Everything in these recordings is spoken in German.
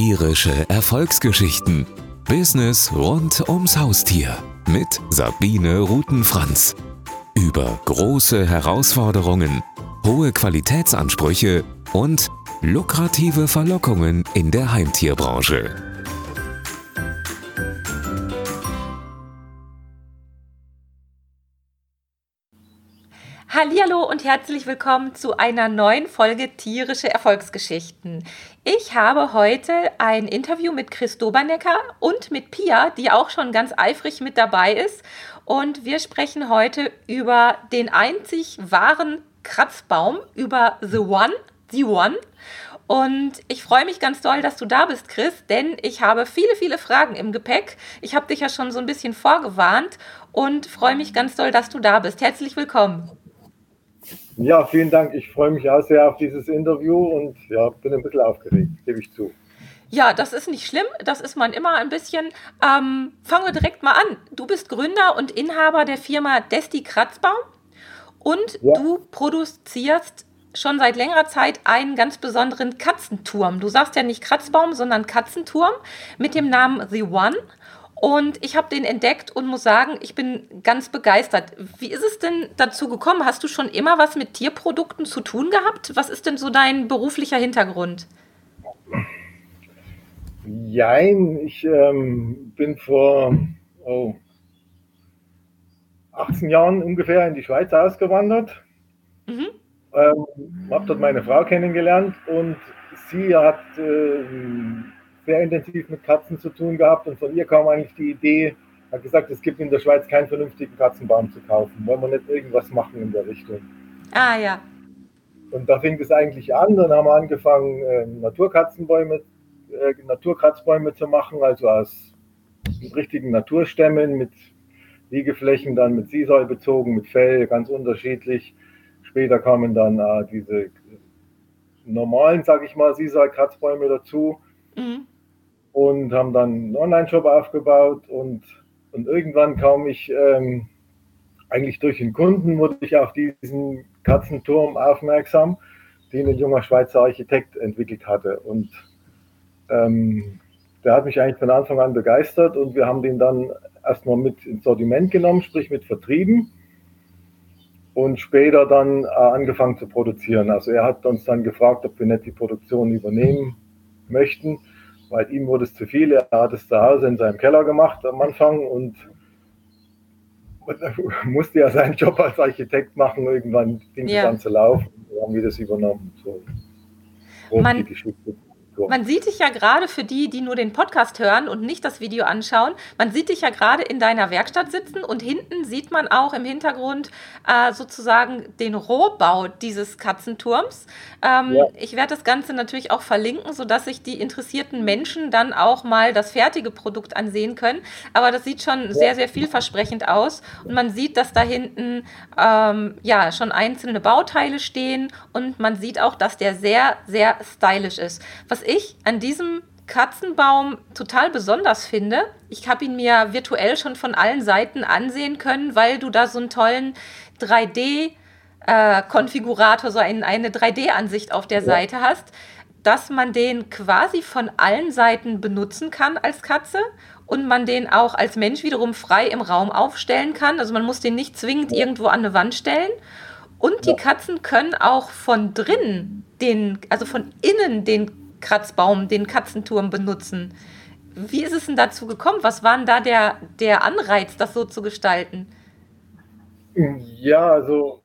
Tierische Erfolgsgeschichten. Business rund ums Haustier mit Sabine Rutenfranz. Über große Herausforderungen, hohe Qualitätsansprüche und lukrative Verlockungen in der Heimtierbranche. Hallo und herzlich willkommen zu einer neuen Folge Tierische Erfolgsgeschichten. Ich habe heute ein Interview mit Chris Dobernecker und mit Pia, die auch schon ganz eifrig mit dabei ist. Und wir sprechen heute über den einzig wahren Kratzbaum, über The One, The One. Und ich freue mich ganz doll, dass du da bist, Chris, denn ich habe viele, viele Fragen im Gepäck. Ich habe dich ja schon so ein bisschen vorgewarnt und freue mich ganz doll, dass du da bist. Herzlich willkommen. Ja, vielen Dank. Ich freue mich auch sehr auf dieses Interview und ja, bin ein bisschen aufgeregt, gebe ich zu. Ja, das ist nicht schlimm. Das ist man immer ein bisschen. Ähm, fangen wir direkt mal an. Du bist Gründer und Inhaber der Firma Desti Kratzbaum und ja. du produzierst schon seit längerer Zeit einen ganz besonderen Katzenturm. Du sagst ja nicht Kratzbaum, sondern Katzenturm mit dem Namen The One. Und ich habe den entdeckt und muss sagen, ich bin ganz begeistert. Wie ist es denn dazu gekommen? Hast du schon immer was mit Tierprodukten zu tun gehabt? Was ist denn so dein beruflicher Hintergrund? Jein, ich ähm, bin vor oh, 18 Jahren ungefähr in die Schweiz ausgewandert. Mhm. Ähm, habe dort meine Frau kennengelernt und sie hat äh, sehr intensiv mit Katzen zu tun gehabt und von ihr kam eigentlich die Idee, hat gesagt, es gibt in der Schweiz keinen vernünftigen Katzenbaum zu kaufen. Wollen wir nicht irgendwas machen in der Richtung? Ah ja. Und da fing es eigentlich an. Dann haben wir angefangen, äh, Naturkatzenbäume, äh, Naturkratzbäume zu machen, also aus richtigen Naturstämmen mit Liegeflächen, dann mit Sisal bezogen, mit Fell, ganz unterschiedlich. Später kamen dann äh, diese normalen, sage ich mal, Sisal-Kratzbäume dazu. Mhm und haben dann einen Online-Shop aufgebaut und, und irgendwann kam ich ähm, eigentlich durch den Kunden, wurde ich auf diesen Katzenturm aufmerksam, den ein junger Schweizer Architekt entwickelt hatte. Und ähm, der hat mich eigentlich von Anfang an begeistert und wir haben den dann erstmal mit ins Sortiment genommen, sprich mit vertrieben und später dann äh, angefangen zu produzieren. Also er hat uns dann gefragt, ob wir nicht die Produktion übernehmen möchten weil ihm wurde es zu viel. Er hat es zu Hause in seinem Keller gemacht am Anfang und musste ja seinen Job als Architekt machen. Irgendwann fing ja. das an zu laufen. Wir haben wir das übernommen. So, Man, die Geschichte. Man sieht dich ja gerade für die, die nur den Podcast hören und nicht das Video anschauen, man sieht dich ja gerade in deiner Werkstatt sitzen und hinten sieht man auch im Hintergrund äh, sozusagen den Rohbau dieses Katzenturms. Ähm, ja. Ich werde das Ganze natürlich auch verlinken, sodass sich die interessierten Menschen dann auch mal das fertige Produkt ansehen können. Aber das sieht schon ja. sehr, sehr vielversprechend aus und man sieht, dass da hinten ähm, ja schon einzelne Bauteile stehen und man sieht auch, dass der sehr, sehr stylisch ist. Was ich an diesem Katzenbaum total besonders finde, ich habe ihn mir virtuell schon von allen Seiten ansehen können, weil du da so einen tollen 3D-Konfigurator, äh, so ein, eine 3D-Ansicht auf der ja. Seite hast, dass man den quasi von allen Seiten benutzen kann als Katze und man den auch als Mensch wiederum frei im Raum aufstellen kann. Also man muss den nicht zwingend irgendwo an eine Wand stellen. Und die Katzen können auch von drinnen den, also von innen den Kratzbaum, den Katzenturm benutzen. Wie ist es denn dazu gekommen? Was war denn da der, der Anreiz, das so zu gestalten? Ja, also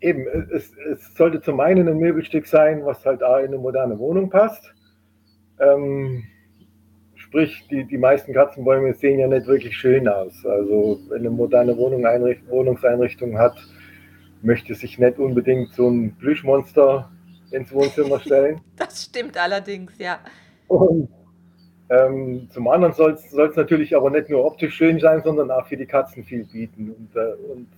eben, es, es sollte zum einen ein Möbelstück sein, was halt auch in eine moderne Wohnung passt. Ähm, sprich, die, die meisten Katzenbäume sehen ja nicht wirklich schön aus. Also wenn eine moderne Wohnung Wohnungseinrichtung hat, möchte sich nicht unbedingt so ein Plüschmonster ins Wohnzimmer stellen. Das stimmt allerdings, ja. Und ähm, zum anderen soll es natürlich aber nicht nur optisch schön sein, sondern auch für die Katzen viel bieten. Und, äh, und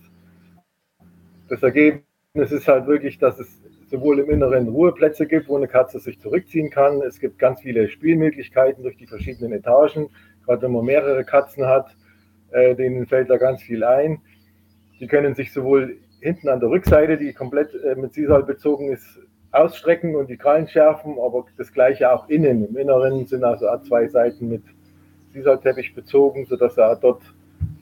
das Ergebnis ist halt wirklich, dass es sowohl im Inneren Ruheplätze gibt, wo eine Katze sich zurückziehen kann. Es gibt ganz viele Spielmöglichkeiten durch die verschiedenen Etagen. Gerade wenn man mehrere Katzen hat, äh, denen fällt da ganz viel ein. Die können sich sowohl hinten an der Rückseite, die komplett äh, mit Sisal bezogen ist, ausstrecken und die Krallen schärfen, aber das gleiche auch innen. Im Inneren sind also zwei Seiten mit Sisalteppich bezogen, sodass er dort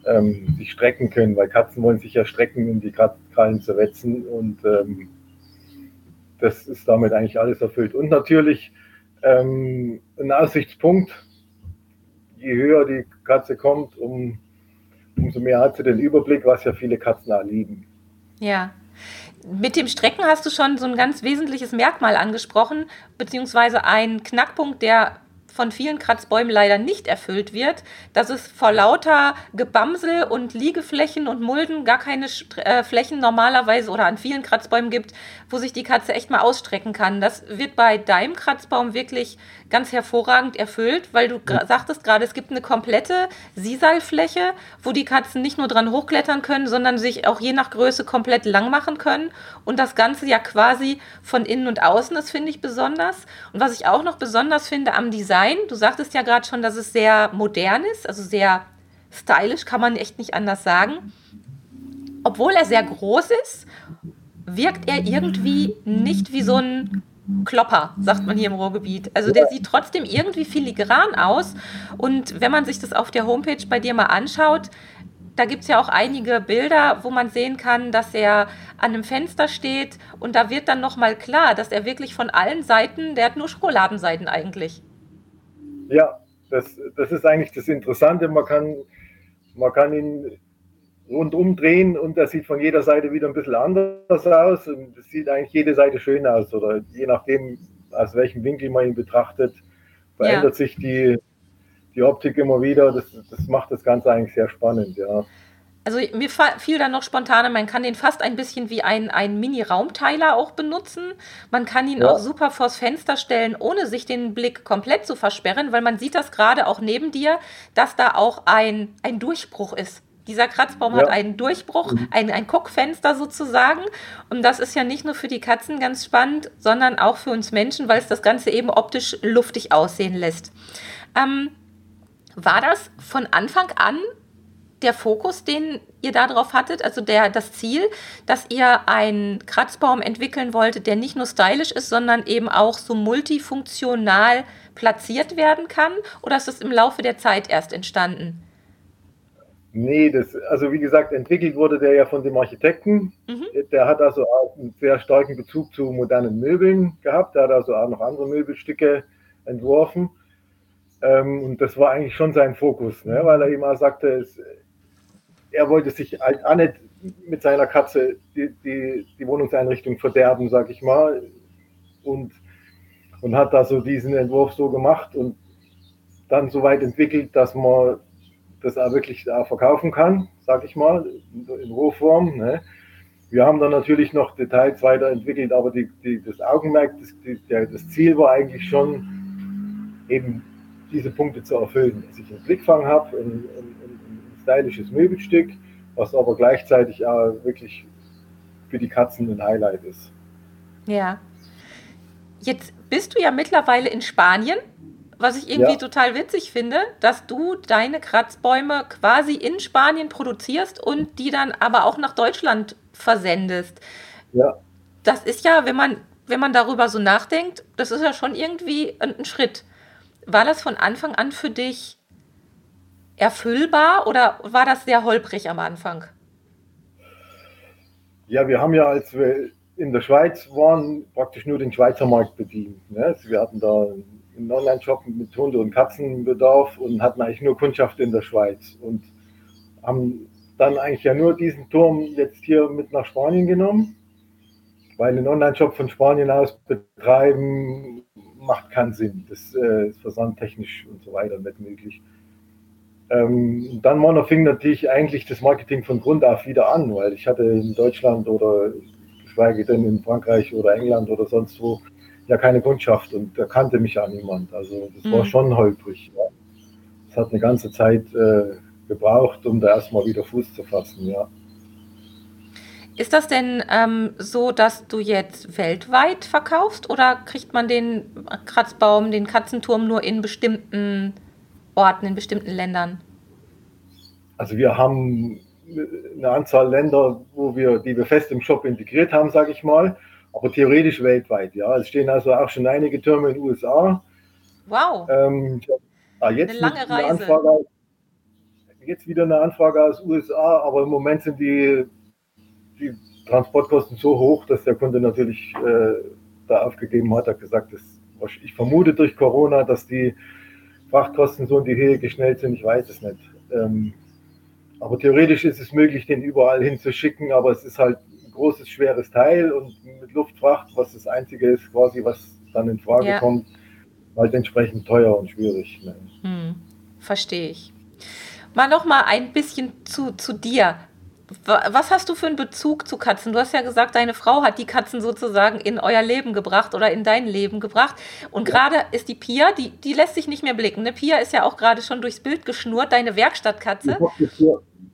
ähm, sich strecken können, weil Katzen wollen sich ja strecken, um die Krallen zu wetzen und ähm, das ist damit eigentlich alles erfüllt. Und natürlich ähm, ein Aussichtspunkt, je höher die Katze kommt, um, umso mehr hat sie den Überblick, was ja viele Katzen auch lieben. Ja. Mit dem Strecken hast du schon so ein ganz wesentliches Merkmal angesprochen, beziehungsweise ein Knackpunkt, der von vielen Kratzbäumen leider nicht erfüllt wird, dass es vor lauter Gebamsel und Liegeflächen und Mulden gar keine äh, Flächen normalerweise oder an vielen Kratzbäumen gibt, wo sich die Katze echt mal ausstrecken kann. Das wird bei deinem Kratzbaum wirklich ganz hervorragend erfüllt, weil du ja. sagtest gerade, es gibt eine komplette Sisalfläche, wo die Katzen nicht nur dran hochklettern können, sondern sich auch je nach Größe komplett lang machen können. Und das Ganze ja quasi von innen und außen, das finde ich besonders. Und was ich auch noch besonders finde am Design, du sagtest ja gerade schon, dass es sehr modern ist, also sehr stylisch, kann man echt nicht anders sagen. Obwohl er sehr groß ist, wirkt er irgendwie nicht wie so ein Klopper, sagt man hier im Ruhrgebiet. Also der sieht trotzdem irgendwie filigran aus. Und wenn man sich das auf der Homepage bei dir mal anschaut, da gibt es ja auch einige Bilder, wo man sehen kann, dass er an einem Fenster steht und da wird dann nochmal klar, dass er wirklich von allen Seiten, der hat nur Schokoladenseiten eigentlich. Ja, das, das ist eigentlich das Interessante. Man kann, man kann ihn rundum drehen und das sieht von jeder Seite wieder ein bisschen anders aus. Und es sieht eigentlich jede Seite schön aus oder je nachdem, aus welchem Winkel man ihn betrachtet, verändert ja. sich die, die Optik immer wieder. Das, das macht das Ganze eigentlich sehr spannend, ja. Also mir fiel dann noch spontan, man kann den fast ein bisschen wie ein, ein Mini-Raumteiler auch benutzen. Man kann ihn ja. auch super vors Fenster stellen, ohne sich den Blick komplett zu versperren, weil man sieht das gerade auch neben dir, dass da auch ein, ein Durchbruch ist. Dieser Kratzbaum ja. hat einen Durchbruch, mhm. ein, ein Guckfenster sozusagen. Und das ist ja nicht nur für die Katzen ganz spannend, sondern auch für uns Menschen, weil es das Ganze eben optisch luftig aussehen lässt. Ähm, war das von Anfang an der Fokus, den ihr darauf hattet, also der, das Ziel, dass ihr einen Kratzbaum entwickeln wolltet, der nicht nur stylisch ist, sondern eben auch so multifunktional platziert werden kann? Oder ist das im Laufe der Zeit erst entstanden? Nee, das, also wie gesagt, entwickelt wurde der ja von dem Architekten. Mhm. Der hat also auch einen sehr starken Bezug zu modernen Möbeln gehabt. Der hat also auch noch andere Möbelstücke entworfen. Ähm, und das war eigentlich schon sein Fokus, ne? weil er ihm auch sagte, es, er wollte sich halt auch nicht mit seiner Katze die, die, die Wohnungseinrichtung verderben, sag ich mal. Und, und hat da so diesen Entwurf so gemacht und dann so weit entwickelt, dass man das auch wirklich da verkaufen kann, sag ich mal, in Rohform. Ne? Wir haben dann natürlich noch Details weiterentwickelt, aber die, die, das Augenmerk, das, die, der, das Ziel war eigentlich schon, eben diese Punkte zu erfüllen, dass ich einen Blickfang habe, ein, ein, ein stylisches Möbelstück, was aber gleichzeitig auch wirklich für die Katzen ein Highlight ist. Ja. Jetzt bist du ja mittlerweile in Spanien was ich irgendwie ja. total witzig finde, dass du deine Kratzbäume quasi in Spanien produzierst und die dann aber auch nach Deutschland versendest. Ja. Das ist ja, wenn man, wenn man darüber so nachdenkt, das ist ja schon irgendwie ein, ein Schritt. War das von Anfang an für dich erfüllbar oder war das sehr holprig am Anfang? Ja, wir haben ja, als wir in der Schweiz waren, praktisch nur den Schweizer Markt bedient. Ne? Also wir hatten da einen Online-Shop mit Hunde- und Katzenbedarf und hatten eigentlich nur Kundschaft in der Schweiz und haben dann eigentlich ja nur diesen Turm jetzt hier mit nach Spanien genommen, weil einen Online-Shop von Spanien aus betreiben macht keinen Sinn. Das äh, ist versandtechnisch und so weiter nicht möglich. Ähm, dann Mono fing natürlich eigentlich das Marketing von Grund auf wieder an, weil ich hatte in Deutschland oder geschweige denn in Frankreich oder England oder sonst wo ja keine Kundschaft und da kannte mich ja niemand. Also das mhm. war schon holprig. Ja. Es hat eine ganze Zeit äh, gebraucht, um da erstmal wieder Fuß zu fassen, ja. Ist das denn ähm, so, dass du jetzt weltweit verkaufst oder kriegt man den Kratzbaum, den Katzenturm nur in bestimmten Orten, in bestimmten Ländern? Also wir haben eine Anzahl Länder, wo wir, die wir fest im Shop integriert haben, sage ich mal. aber theoretisch weltweit, ja. Es stehen also auch schon einige Türme in den USA. Wow. Ähm, ah, jetzt eine lange Reise. Anfrage, jetzt wieder eine Anfrage aus USA, aber im Moment sind die, die Transportkosten so hoch, dass der Kunde natürlich äh, da aufgegeben hat, hat gesagt, dass, ich vermute durch Corona, dass die Frachtkosten so in die Höhe geschnellt sind, ich weiß es nicht. Ähm, aber theoretisch ist es möglich, den überall hinzuschicken, aber es ist halt ein großes, schweres Teil und mit Luftfracht, was das Einzige ist, quasi, was dann in Frage ja. kommt, halt entsprechend teuer und schwierig. Hm, verstehe ich. Mal noch mal ein bisschen zu, zu dir. Was hast du für einen Bezug zu Katzen? Du hast ja gesagt, deine Frau hat die Katzen sozusagen in euer Leben gebracht oder in dein Leben gebracht. Und ja. gerade ist die Pia, die, die lässt sich nicht mehr blicken. Ne? Pia ist ja auch gerade schon durchs Bild geschnurrt, deine Werkstattkatze.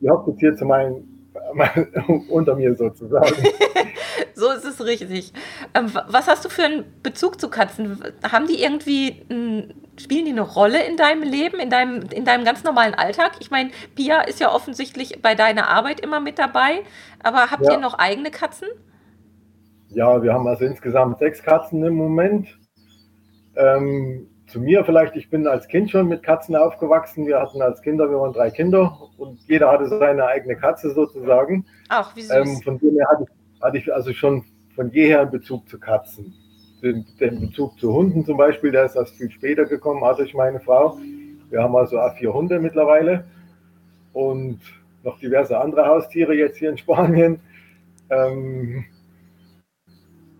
Die hockt jetzt hier zu meinen unter mir sozusagen. so ist es richtig. Ähm, was hast du für einen Bezug zu Katzen? Haben die irgendwie, spielen die eine Rolle in deinem Leben, in deinem, in deinem ganz normalen Alltag? Ich meine, Pia ist ja offensichtlich bei deiner Arbeit immer mit dabei, aber habt ja. ihr noch eigene Katzen? Ja, wir haben also insgesamt sechs Katzen im Moment. Ähm, zu mir vielleicht, ich bin als Kind schon mit Katzen aufgewachsen. Wir hatten als Kinder, wir waren drei Kinder und jeder hatte seine eigene Katze sozusagen. Ach, wie süß. Ähm, von dem her hatte, hatte, ich also schon von jeher einen Bezug zu Katzen. Den, Bezug zu Hunden zum Beispiel, der ist erst viel später gekommen, hatte ich meine Frau. Wir haben also auch vier Hunde mittlerweile und noch diverse andere Haustiere jetzt hier in Spanien. Ähm,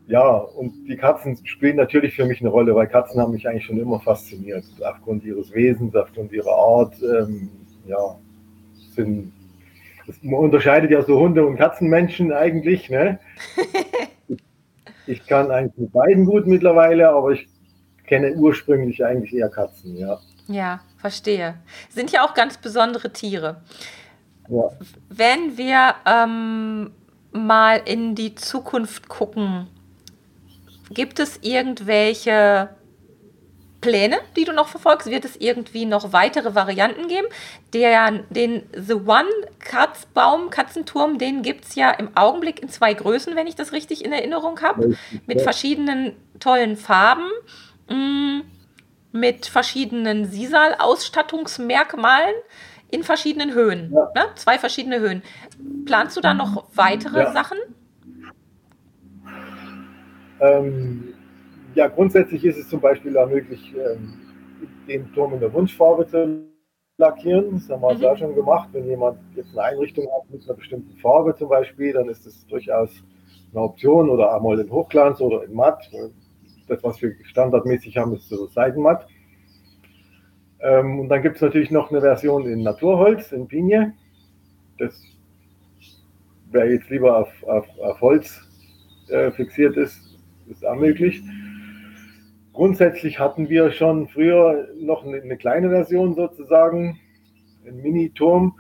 ja, und die Katzen spielen natürlich für mich eine Rolle, weil Katzen haben mich eigentlich schon immer fasziniert. Aufgrund ihres Wesens, aufgrund ihrer Art. Ähm, ja, sind, das, man unterscheidet ja so Hunde- und Katzenmenschen eigentlich. Ne? ich kann eigentlich mit beiden gut mittlerweile, aber ich kenne ursprünglich eigentlich eher Katzen, ja. Ja, verstehe. Sind ja auch ganz besondere Tiere. Ja. Wenn wir ähm, mal in die Zukunft gucken, Gibt es irgendwelche Pläne, die du noch verfolgst? Wird es irgendwie noch weitere Varianten geben? Der, den The One Katzbaum, Katzenturm, den gibt es ja im Augenblick in zwei Größen, wenn ich das richtig in Erinnerung habe. Mit verschiedenen tollen Farben, mm, mit verschiedenen Sisal-Ausstattungsmerkmalen in verschiedenen Höhen. Ja. Ne? Zwei verschiedene Höhen. Planst du da noch weitere ja. Sachen? Ähm, ja, grundsätzlich ist es zum Beispiel auch möglich, ähm, den Turm in der Wunschfarbe zu lackieren. Das haben wir mhm. auch schon gemacht. Wenn jemand jetzt eine Einrichtung hat mit einer bestimmten Farbe zum Beispiel, dann ist das durchaus eine Option oder einmal in Hochglanz oder in Matt. Das, was wir standardmäßig haben, ist so Seidenmatt. Ähm, und dann gibt es natürlich noch eine Version in Naturholz, in Pinie. Das wer jetzt lieber auf, auf, auf Holz äh, fixiert ist, ist auch möglich. Grundsätzlich hatten wir schon früher noch eine, eine kleine Version sozusagen, einen Mini-Turm,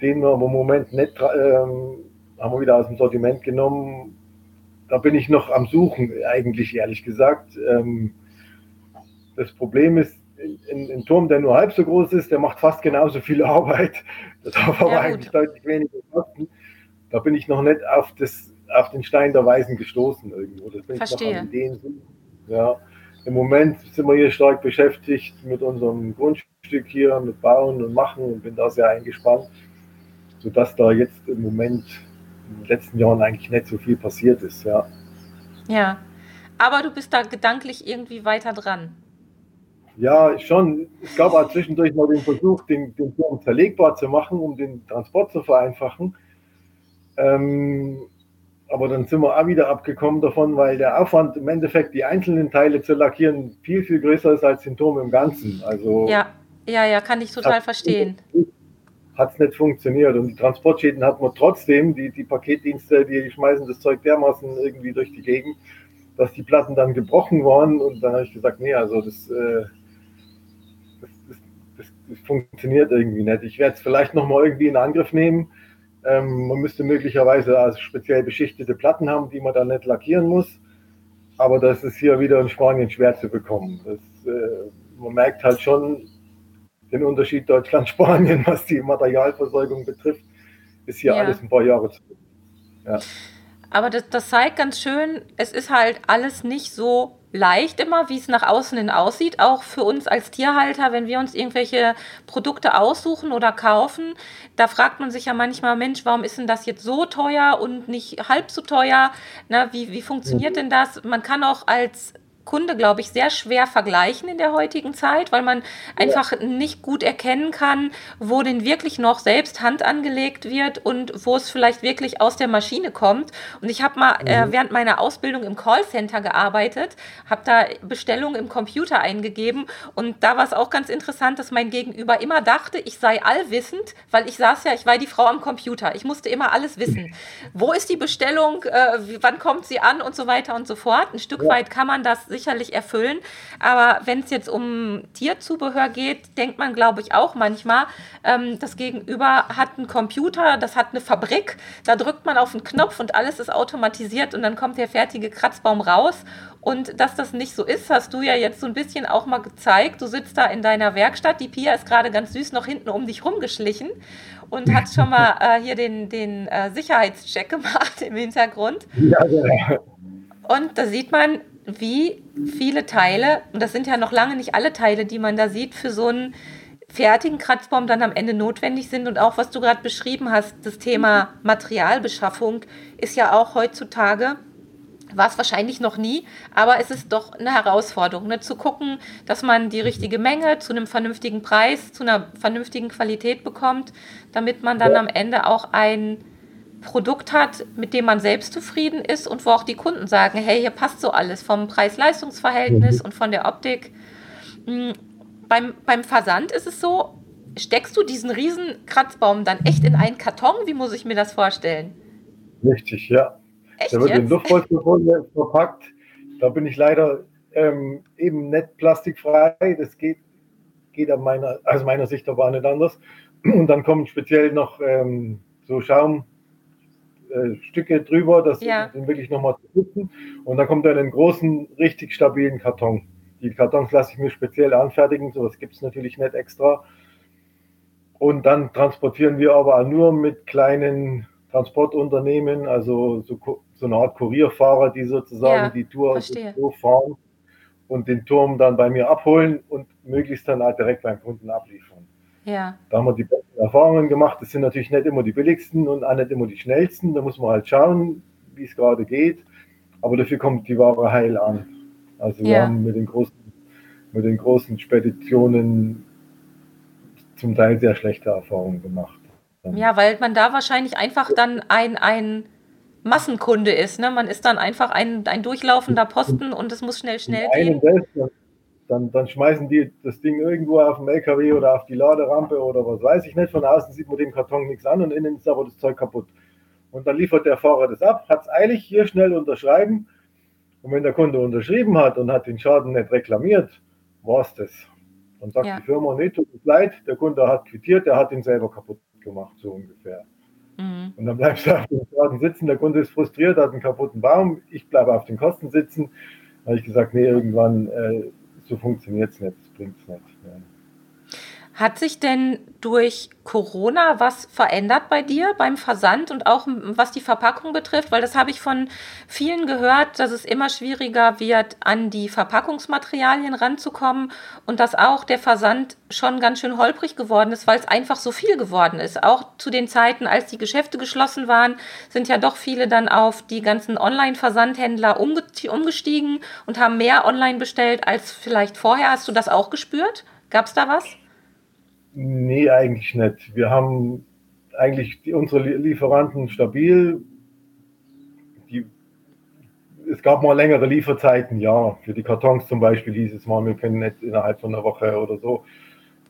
den wir im Moment nicht, ähm, haben wir wieder aus dem Sortiment genommen. Da bin ich noch am Suchen, eigentlich ehrlich gesagt. Ähm, das Problem ist, ein, ein, Turm, der nur halb so groß ist, der macht fast genauso viel Arbeit. Das darf aber ja, eigentlich deutlich weniger kosten. Da bin ich noch nicht auf das auf den Stein der Weisen gestoßen irgendwo. Das bin Verstehe. ich noch an Ideen. Ja. Im Moment sind wir hier stark beschäftigt mit unserem Grundstück hier, mit Bauen und Machen und bin da sehr eingespannt, sodass da jetzt im Moment in den letzten Jahren eigentlich nicht so viel passiert ist. Ja. Ja, aber du bist da gedanklich irgendwie weiter dran. Ja, schon. Es gab auch zwischendurch mal den Versuch, den, den Turm zerlegbar zu machen, um den Transport zu vereinfachen. Ähm, aber dann sind wir auch wieder abgekommen davon, weil der Aufwand im Endeffekt, die einzelnen Teile zu lackieren, viel, viel größer ist als den Turm im Ganzen. Also ja, ja, ja, kann ich total verstehen. Hat es nicht funktioniert. Und die Transportschäden hatten wir trotzdem. Die, die Paketdienste, die schmeißen das Zeug dermaßen irgendwie durch die Gegend, dass die Platten dann gebrochen waren. Und dann habe ich gesagt, nee, also das, äh, das, das, das, funktioniert irgendwie nicht. Ich werde es vielleicht nochmal irgendwie in Angriff nehmen ähm, man müsste möglicherweise also speziell beschichtete Platten haben, die man dann nicht lackieren muss. Aber das ist hier wieder in Spanien schwer zu bekommen. Das, äh, man merkt halt schon den Unterschied Deutschland-Spanien, was die Materialversorgung betrifft, ist hier ja. alles ein paar Jahre zurück. Ja. Aber das, das zeigt ganz schön, es ist halt alles nicht so leicht immer, wie es nach außen hin aussieht. Auch für uns als Tierhalter, wenn wir uns irgendwelche Produkte aussuchen oder kaufen, da fragt man sich ja manchmal, Mensch, warum ist denn das jetzt so teuer und nicht halb so teuer? Na, wie, wie funktioniert mhm. denn das? Man kann auch als Kunde, glaube ich, sehr schwer vergleichen in der heutigen Zeit, weil man einfach ja. nicht gut erkennen kann, wo denn wirklich noch selbst Hand angelegt wird und wo es vielleicht wirklich aus der Maschine kommt. Und ich habe mal äh, mhm. äh, während meiner Ausbildung im Callcenter gearbeitet, habe da Bestellungen im Computer eingegeben und da war es auch ganz interessant, dass mein Gegenüber immer dachte, ich sei allwissend, weil ich saß ja, ich war die Frau am Computer. Ich musste immer alles wissen. Wo ist die Bestellung? Äh, wann kommt sie an und so weiter und so fort. Ein Stück ja. weit kann man das sicherlich erfüllen. Aber wenn es jetzt um Tierzubehör geht, denkt man, glaube ich, auch manchmal, ähm, das Gegenüber hat einen Computer, das hat eine Fabrik, da drückt man auf einen Knopf und alles ist automatisiert und dann kommt der fertige Kratzbaum raus. Und dass das nicht so ist, hast du ja jetzt so ein bisschen auch mal gezeigt. Du sitzt da in deiner Werkstatt. Die Pia ist gerade ganz süß noch hinten um dich rumgeschlichen und hat schon mal äh, hier den, den äh, Sicherheitscheck gemacht im Hintergrund. Ja, ja. Und da sieht man, wie viele Teile, und das sind ja noch lange nicht alle Teile, die man da sieht, für so einen fertigen Kratzbaum dann am Ende notwendig sind. Und auch was du gerade beschrieben hast, das Thema Materialbeschaffung ist ja auch heutzutage, war es wahrscheinlich noch nie, aber es ist doch eine Herausforderung, ne? zu gucken, dass man die richtige Menge zu einem vernünftigen Preis, zu einer vernünftigen Qualität bekommt, damit man dann am Ende auch ein Produkt hat, mit dem man selbst zufrieden ist und wo auch die Kunden sagen, hey, hier passt so alles vom Preis-Leistungs-Verhältnis mhm. und von der Optik. Mhm. Beim, beim Versand ist es so, steckst du diesen riesen Kratzbaum dann echt in einen Karton? Wie muss ich mir das vorstellen? Richtig, ja. Echt Der wird jetzt? in Luftpolsterfolie verpackt. Da bin ich leider ähm, eben nicht plastikfrei. Das geht, geht an meiner, aus meiner Sicht aber nicht anders. Und dann kommen speziell noch ähm, so Schaum, äh, Stücke drüber, das ja. sind wirklich nochmal zu putzen. Und dann kommt dann einen großen, richtig stabilen Karton. Die Kartons lasse ich mir speziell anfertigen, sowas gibt es natürlich nicht extra. Und dann transportieren wir aber nur mit kleinen Transportunternehmen, also so, so eine Art Kurierfahrer, die sozusagen ja, die Tour so fahren und den Turm dann bei mir abholen und möglichst dann halt direkt beim Kunden abliefern. Ja. Da haben wir die Erfahrungen gemacht. Das sind natürlich nicht immer die billigsten und auch nicht immer die schnellsten. Da muss man halt schauen, wie es gerade geht. Aber dafür kommt die Ware heil an. Also wir haben mit den großen, mit den großen Speditionen zum Teil sehr schlechte Erfahrungen gemacht. Ja, weil man da wahrscheinlich einfach dann ein, ein Massenkunde ist. Ne? Man ist dann einfach ein, ein durchlaufender Posten und es muss schnell, schnell gehen. Selbst, dann, dann schmeißen die das Ding irgendwo auf dem LKW oder auf die Laderampe oder was weiß ich nicht. Von außen sieht man dem Karton nichts an und innen ist aber das Zeug kaputt. Und dann liefert der Fahrer das ab, hat es eilig, hier schnell unterschreiben. Und wenn der Kunde unterschrieben hat und hat den Schaden nicht reklamiert, war es das. Dann sagt ja. die Firma, nee, tut mir leid, der Kunde hat quittiert, der hat ihn selber kaputt gemacht, so ungefähr. Mhm. Und dann bleibst du auf dem Schaden sitzen, der Kunde ist frustriert, hat einen kaputten Baum, ich bleibe auf den Kosten sitzen. Da habe ich gesagt, nee, irgendwann äh, so funktioniert es nicht, das bringt es nicht. Ja. Hat sich denn durch Corona was verändert bei dir beim Versand und auch was die Verpackung betrifft? Weil das habe ich von vielen gehört, dass es immer schwieriger wird, an die Verpackungsmaterialien ranzukommen und dass auch der Versand schon ganz schön holprig geworden ist, weil es einfach so viel geworden ist. Auch zu den Zeiten, als die Geschäfte geschlossen waren, sind ja doch viele dann auf die ganzen Online-Versandhändler umgestiegen und haben mehr online bestellt als vielleicht vorher. Hast du das auch gespürt? Gab es da was? Nee, eigentlich nicht. Wir haben eigentlich die, unsere Lieferanten stabil. Die, es gab mal längere Lieferzeiten, ja. Für die Kartons zum Beispiel hieß es mal, wir können nicht innerhalb von einer Woche oder so.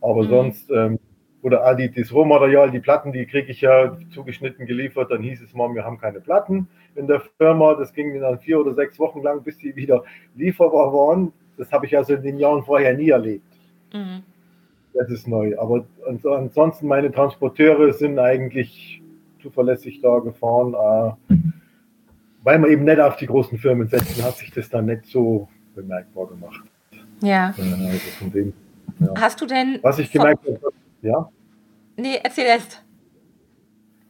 Aber mhm. sonst, ähm, oder all die, das Rohmaterial, die Platten, die kriege ich ja zugeschnitten geliefert, dann hieß es mal, wir haben keine Platten in der Firma. Das ging dann vier oder sechs Wochen lang, bis die wieder lieferbar waren. Das habe ich also in den Jahren vorher nie erlebt. Mhm das ist neu. Aber ansonsten, meine Transporteure sind eigentlich zuverlässig da gefahren. Äh, weil man eben nicht auf die großen Firmen setzen, hat sich das dann nicht so bemerkbar gemacht. Ja. Also dem, ja. Hast du denn. Was ich gemerkt habe, ja? Nee, erzähl erst.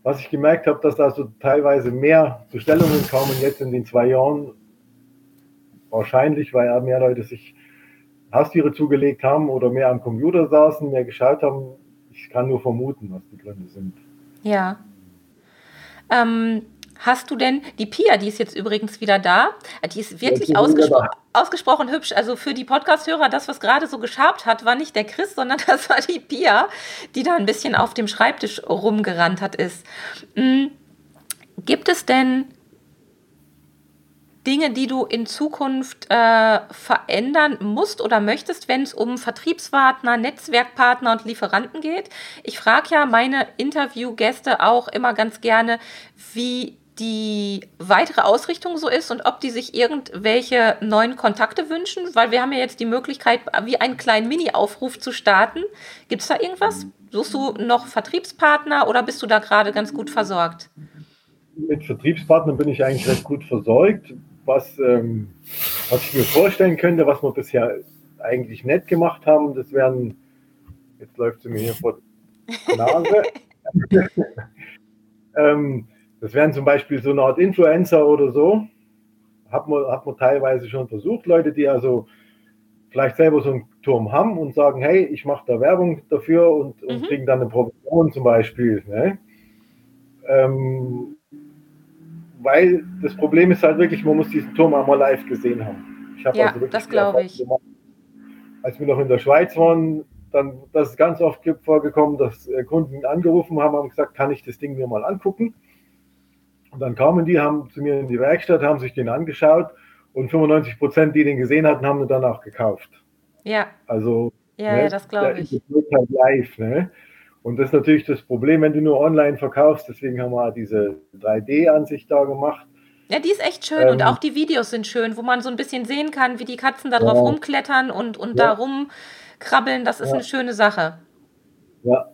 was ich gemerkt habe, dass da so teilweise mehr Bestellungen kommen jetzt in den zwei Jahren. Wahrscheinlich, weil mehr Leute sich Haustiere zugelegt haben oder mehr am Computer saßen, mehr geschaut haben. Ich kann nur vermuten, was die Gründe sind. Ja. Ähm, Hast du denn die Pia, die ist jetzt übrigens wieder da, die ist wirklich ja, ausgespro ausgesprochen hübsch. Also für die Podcast-Hörer, das, was gerade so geschabt hat, war nicht der Chris, sondern das war die Pia, die da ein bisschen auf dem Schreibtisch rumgerannt hat ist. Mhm. Gibt es denn Dinge, die du in Zukunft äh, verändern musst oder möchtest, wenn es um Vertriebspartner, Netzwerkpartner und Lieferanten geht? Ich frage ja meine Interviewgäste auch immer ganz gerne, wie die weitere Ausrichtung so ist und ob die sich irgendwelche neuen Kontakte wünschen, weil wir haben ja jetzt die Möglichkeit, wie einen kleinen Mini-Aufruf zu starten. Gibt es da irgendwas? Suchst du noch Vertriebspartner oder bist du da gerade ganz gut versorgt? Mit Vertriebspartnern bin ich eigentlich recht gut versorgt. Was, ähm, was ich mir vorstellen könnte, was wir bisher eigentlich nett gemacht haben, das wären, jetzt läuft sie mir hier vor die Nase. ähm, das wären zum Beispiel so eine Art Influencer oder so. Hat man, hat man teilweise schon versucht, Leute, die also vielleicht selber so einen Turm haben und sagen, hey, ich mache da Werbung dafür und, und mhm. kriegen dann eine Provision zum Beispiel. Ne? Ähm, weil das Problem ist halt wirklich, man muss diesen Turm einmal live gesehen haben. Ich ja, also das glaube ich. Gemacht. Als wir noch in der Schweiz waren, dann, das ist ganz oft vorgekommen, dass äh, Kunden angerufen haben und gesagt, kann ich das Ding mir mal angucken? Und dann kamen die, haben zu mir in die Werkstatt, haben sich den angeschaut und 95 Prozent, die den gesehen hatten, haben ihn dann auch gekauft. Ja. Also, ja, ne, ja das glaube ich. Wird halt live, ne? Und das ist natürlich das Problem, wenn du nur online verkaufst. Deswegen haben wir diese 3D-Ansicht da gemacht. Ja, die ist echt schön ähm, und auch die Videos sind schön, wo man so ein bisschen sehen kann, wie die Katzen da drauf ja. rumklettern und, und ja. da rumkrabbeln. Das ist ja. eine schöne Sache. Ja,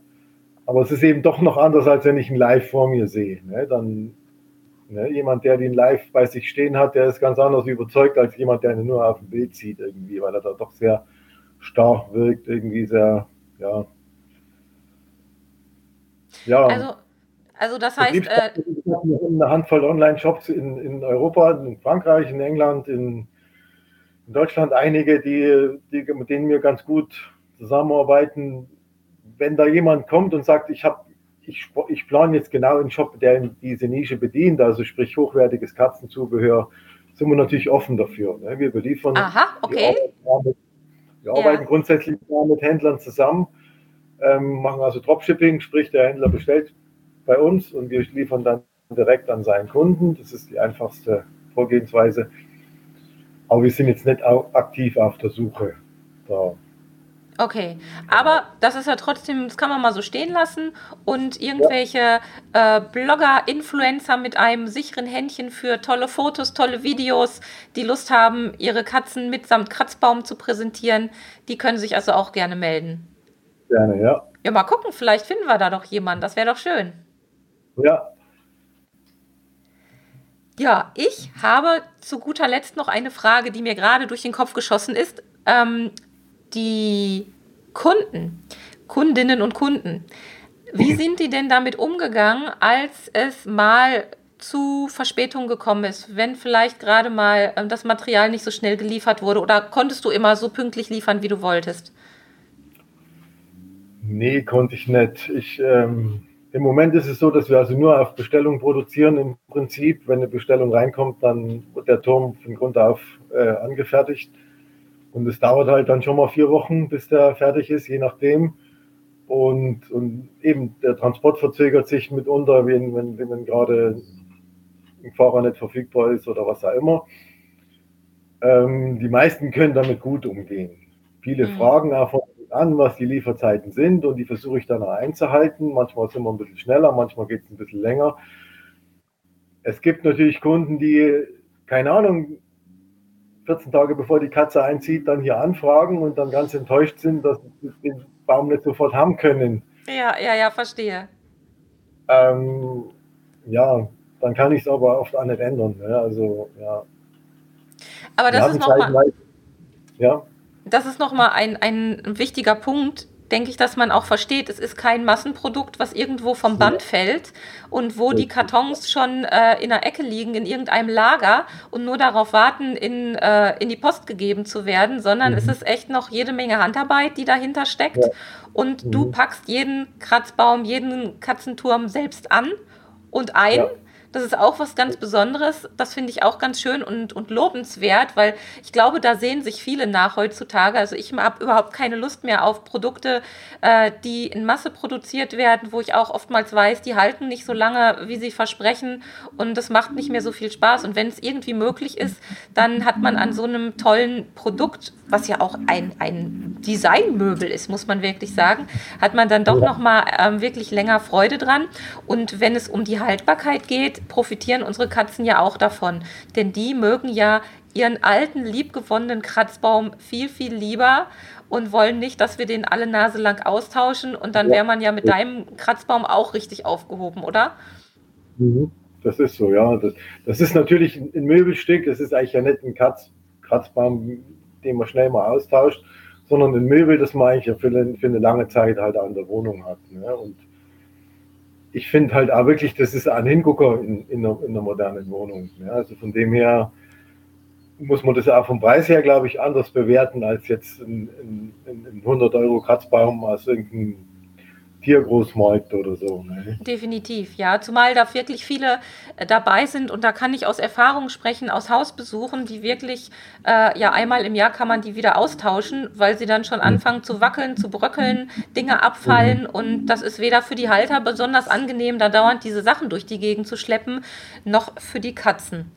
aber es ist eben doch noch anders, als wenn ich ihn live vor mir sehe. Ne? Dann Ne? Jemand, der den live bei sich stehen hat, der ist ganz anders überzeugt als jemand, der ihn nur auf dem Bild sieht irgendwie, weil er da doch sehr stark wirkt, irgendwie sehr, ja. Ja. Also, also das heißt. Äh, eine Handvoll Online-Shops in, in Europa, in Frankreich, in England, in, in Deutschland einige, die, die, mit denen wir ganz gut zusammenarbeiten. Wenn da jemand kommt und sagt, ich habe ich, ich plane jetzt genau einen Shop, der diese Nische bedient, also sprich hochwertiges Katzenzubehör, sind wir natürlich offen dafür. Ne? Wir beliefern. Aha, okay. Wir arbeiten, wir arbeiten ja. grundsätzlich mit Händlern zusammen, ähm, machen also Dropshipping, sprich der Händler bestellt bei uns und wir liefern dann direkt an seinen Kunden. Das ist die einfachste Vorgehensweise. Aber wir sind jetzt nicht aktiv auf der Suche da Okay, aber das ist ja trotzdem, das kann man mal so stehen lassen und irgendwelche äh, Blogger, Influencer mit einem sicheren Händchen für tolle Fotos, tolle Videos, die Lust haben, ihre Katzen mitsamt Kratzbaum zu präsentieren, die können sich also auch gerne melden. Gerne, ja. Ja, mal gucken, vielleicht finden wir da doch jemanden, das wäre doch schön. Ja. Ja, ich habe zu guter Letzt noch eine Frage, die mir gerade durch den Kopf geschossen ist. Ähm, die Kunden, Kundinnen und Kunden, wie sind die denn damit umgegangen, als es mal zu Verspätungen gekommen ist, wenn vielleicht gerade mal ähm, das Material nicht so schnell geliefert wurde oder konntest du immer so pünktlich liefern, wie du wolltest? Nee, konnte ich nicht. Ich, ähm, Im Moment ist es so, dass wir also nur auf Bestellung produzieren. Im Prinzip, wenn eine Bestellung reinkommt, dann wird der Turm von Grund auf äh, angefertigt. Und es dauert halt dann schon mal vier Wochen, bis der fertig ist, je nachdem. Und, und eben der Transport verzögert sich mitunter, wenn, wenn, wenn gerade ein Fahrer nicht verfügbar ist oder was auch immer. Ähm, die meisten können damit gut umgehen. Viele mhm. fragen auch an, was die Lieferzeiten sind und die versuche ich dann einzuhalten. Manchmal sind wir ein bisschen schneller, manchmal geht es ein bisschen länger. Es gibt natürlich Kunden, die, keine Ahnung, 14 Tage bevor die Katze einzieht, dann hier anfragen und dann ganz enttäuscht sind, dass sie den Baum nicht sofort haben können. Ja, ja, ja, verstehe. Ähm, ja, dann kann ich es aber oft auch nicht ändern. Ne? Also, ja. Aber das ist nochmal. Ja. Das ist nochmal ein, ein wichtiger Punkt, denke ich, dass man auch versteht, es ist kein Massenprodukt, was irgendwo vom Band fällt und wo die Kartons schon äh, in der Ecke liegen, in irgendeinem Lager und nur darauf warten, in, äh, in die Post gegeben zu werden, sondern mhm. es ist echt noch jede Menge Handarbeit, die dahinter steckt. Ja. Und mhm. du packst jeden Kratzbaum, jeden Katzenturm selbst an und ein. Ja. Das ist auch was ganz Besonderes. Das finde ich auch ganz schön und, und lobenswert, weil ich glaube, da sehen sich viele nach heutzutage. Also ich habe überhaupt keine Lust mehr auf Produkte, äh, die in Masse produziert werden, wo ich auch oftmals weiß, die halten nicht so lange, wie sie versprechen und das macht nicht mehr so viel Spaß. Und wenn es irgendwie möglich ist, dann hat man an so einem tollen Produkt, was ja auch ein, ein Designmöbel ist, muss man wirklich sagen, hat man dann doch ja. nochmal ähm, wirklich länger Freude dran. Und wenn es um die Haltbarkeit geht, profitieren unsere Katzen ja auch davon. Denn die mögen ja ihren alten, liebgewonnenen Kratzbaum viel, viel lieber und wollen nicht, dass wir den alle Nase lang austauschen. Und dann ja. wäre man ja mit deinem Kratzbaum auch richtig aufgehoben, oder? Mhm. Das ist so, ja. Das, das ist natürlich ein Möbelstück. Das ist eigentlich ja nicht ein Katz, Kratzbaum, den man schnell mal austauscht, sondern ein Möbel, das man eigentlich für, eine, für eine lange Zeit halt an der Wohnung hat. Ne? Und ich finde halt auch wirklich, das ist ein Hingucker in, in, einer, in einer modernen Wohnung. Ja, also von dem her muss man das auch vom Preis her, glaube ich, anders bewerten als jetzt ein, ein, ein 100 Euro Kratzbaum aus irgendeinem Tiergroßmarkt oder so. Ne? Definitiv, ja. Zumal da wirklich viele äh, dabei sind und da kann ich aus Erfahrung sprechen, aus Hausbesuchen, die wirklich, äh, ja, einmal im Jahr kann man die wieder austauschen, weil sie dann schon mhm. anfangen zu wackeln, zu bröckeln, Dinge abfallen mhm. und das ist weder für die Halter besonders angenehm, da dauernd diese Sachen durch die Gegend zu schleppen, noch für die Katzen.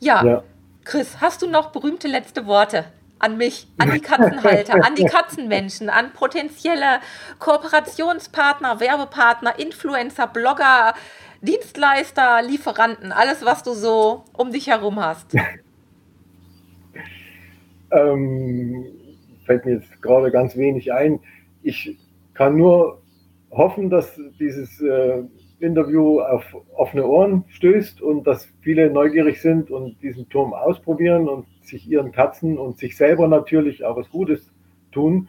ja. ja. Chris, hast du noch berühmte letzte Worte? An mich, an die Katzenhalter, an die Katzenmenschen, an potenzielle Kooperationspartner, Werbepartner, Influencer, Blogger, Dienstleister, Lieferanten, alles, was du so um dich herum hast? ähm, fällt mir jetzt gerade ganz wenig ein. Ich kann nur hoffen, dass dieses äh, Interview auf offene Ohren stößt und dass viele neugierig sind und diesen Turm ausprobieren und sich ihren Katzen und sich selber natürlich auch was Gutes tun.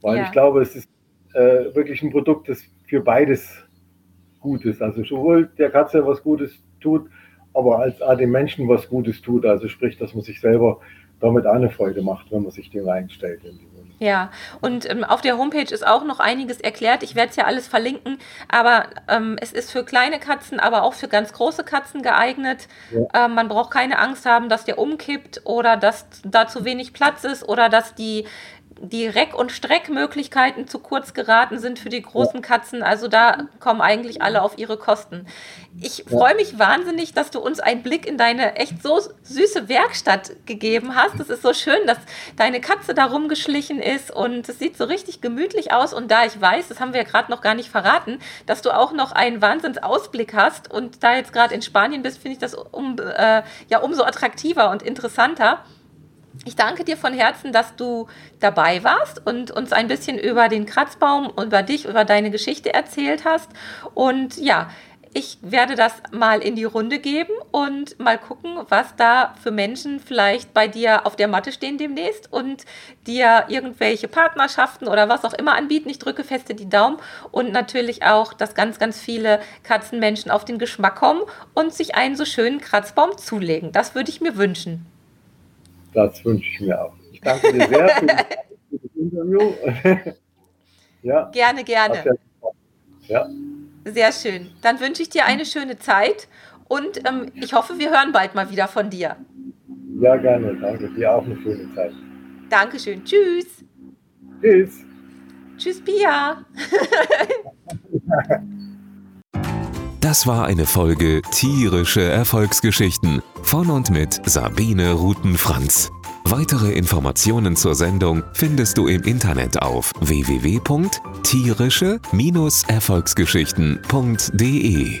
Weil ja. ich glaube, es ist äh, wirklich ein Produkt, das für beides gut ist. Also sowohl der Katze was Gutes tut, aber als auch dem Menschen was Gutes tut. Also sprich, dass man sich selber damit auch eine Freude macht, wenn man sich dem einstellt. Ja, und ähm, auf der Homepage ist auch noch einiges erklärt. Ich werde es ja alles verlinken, aber ähm, es ist für kleine Katzen, aber auch für ganz große Katzen geeignet. Ja. Ähm, man braucht keine Angst haben, dass der umkippt oder dass da zu wenig Platz ist oder dass die die Reck- und Streckmöglichkeiten zu kurz geraten sind für die großen Katzen. Also da kommen eigentlich alle auf ihre Kosten. Ich freue mich wahnsinnig, dass du uns einen Blick in deine echt so süße Werkstatt gegeben hast. Es ist so schön, dass deine Katze da rumgeschlichen ist und es sieht so richtig gemütlich aus. Und da ich weiß, das haben wir ja gerade noch gar nicht verraten, dass du auch noch einen Wahnsinnsausblick hast und da jetzt gerade in Spanien bist, finde ich das um, äh, ja umso attraktiver und interessanter. Ich danke dir von Herzen, dass du dabei warst und uns ein bisschen über den Kratzbaum, über dich, über deine Geschichte erzählt hast. Und ja, ich werde das mal in die Runde geben und mal gucken, was da für Menschen vielleicht bei dir auf der Matte stehen demnächst und dir irgendwelche Partnerschaften oder was auch immer anbieten. Ich drücke feste die Daumen und natürlich auch, dass ganz, ganz viele Katzenmenschen auf den Geschmack kommen und sich einen so schönen Kratzbaum zulegen. Das würde ich mir wünschen. Das wünsche ich mir auch. Ich danke dir sehr für das Interview. ja, gerne, gerne. Ja. Sehr schön. Dann wünsche ich dir eine schöne Zeit und ähm, ich hoffe, wir hören bald mal wieder von dir. Ja, gerne. Danke. Dir auch eine schöne Zeit. Dankeschön. Tschüss. Tschüss. Tschüss, Pia. Das war eine Folge Tierische Erfolgsgeschichten von und mit Sabine Rutenfranz. Weitere Informationen zur Sendung findest du im Internet auf www.tierische-erfolgsgeschichten.de.